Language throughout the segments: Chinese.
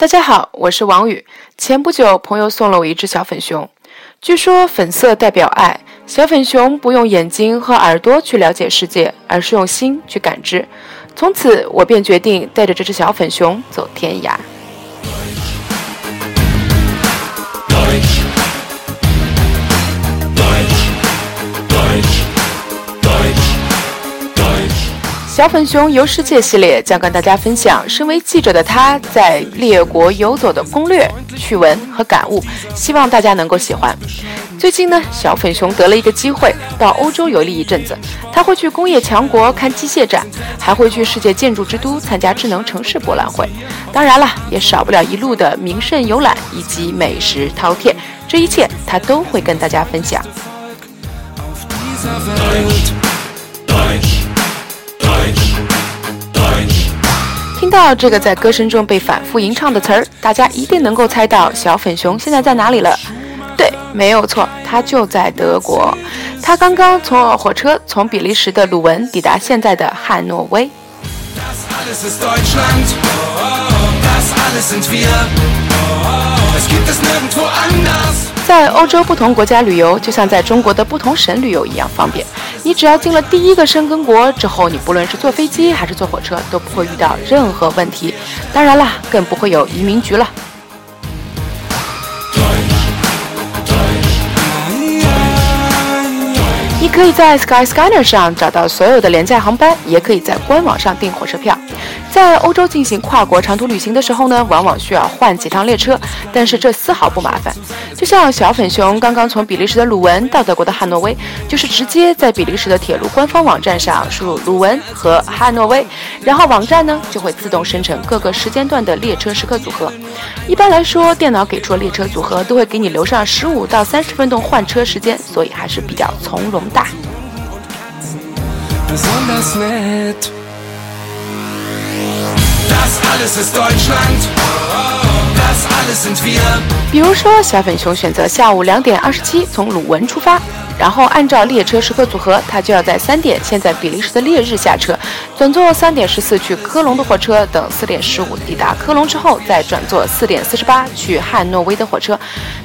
大家好，我是王宇。前不久，朋友送了我一只小粉熊，据说粉色代表爱。小粉熊不用眼睛和耳朵去了解世界，而是用心去感知。从此，我便决定带着这只小粉熊走天涯。小粉熊游世界系列将跟大家分享身为记者的他在列国游走的攻略、趣闻和感悟，希望大家能够喜欢。最近呢，小粉熊得了一个机会到欧洲游历一阵子，他会去工业强国看机械展，还会去世界建筑之都参加智能城市博览会。当然了，也少不了一路的名胜游览以及美食饕餮，这一切他都会跟大家分享。听到这个在歌声中被反复吟唱的词儿，大家一定能够猜到小粉熊现在在哪里了。对，没有错，他就在德国。他刚刚从火车从比利时的鲁文抵达现在的汉诺威。在欧洲不同国家旅游，就像在中国的不同省旅游一样方便。你只要进了第一个申根国之后，你不论是坐飞机还是坐火车，都不会遇到任何问题。当然啦，更不会有移民局了。可以在 Skyscanner 上找到所有的廉价航班，也可以在官网上订火车票。在欧洲进行跨国长途旅行的时候呢，往往需要换几趟列车，但是这丝毫不麻烦。就像小粉熊刚刚从比利时的鲁文到德国的汉诺威，就是直接在比利时的铁路官方网站上输入鲁文和汉诺威，然后网站呢就会自动生成各个时间段的列车时刻组合。一般来说，电脑给出的列车组合都会给你留上十五到三十分钟换车时间，所以还是比较从容的 besonders nett. Das alles ist Deutschland. Oh. 比如说，小粉熊选择下午两点二十七从鲁文出发。然后按照列车时刻组合，他就要在三点现在比利时的烈日下车，转坐三点十四去科隆的火车，等四点十五抵达科隆之后，再转坐四点四十八去汉诺威的火车。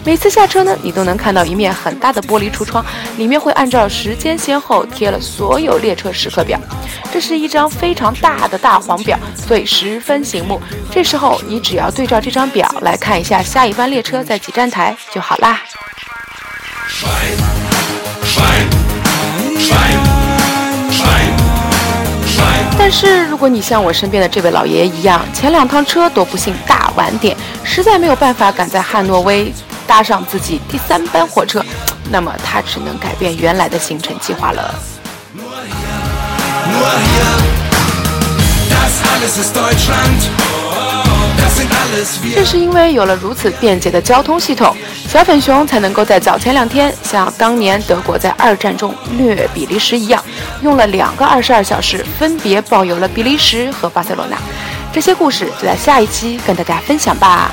每次下车呢，你都能看到一面很大的玻璃橱窗，里面会按照时间先后贴了所有列车时刻表。这是一张非常大的大黄表，所以十分醒目。这时候你只要对照这张表来看一下下一班列车在几站台就好啦。但是，如果你像我身边的这位老爷爷一样，前两趟车都不幸大晚点，实在没有办法赶在汉诺威搭上自己第三班火车，那么他只能改变原来的行程计划了。正是因为有了如此便捷的交通系统，小粉熊才能够在早前两天，像当年德国在二战中虐比利时一样，用了两个二十二小时，分别抱有了比利时和巴塞罗那。这些故事就在下一期跟大家分享吧。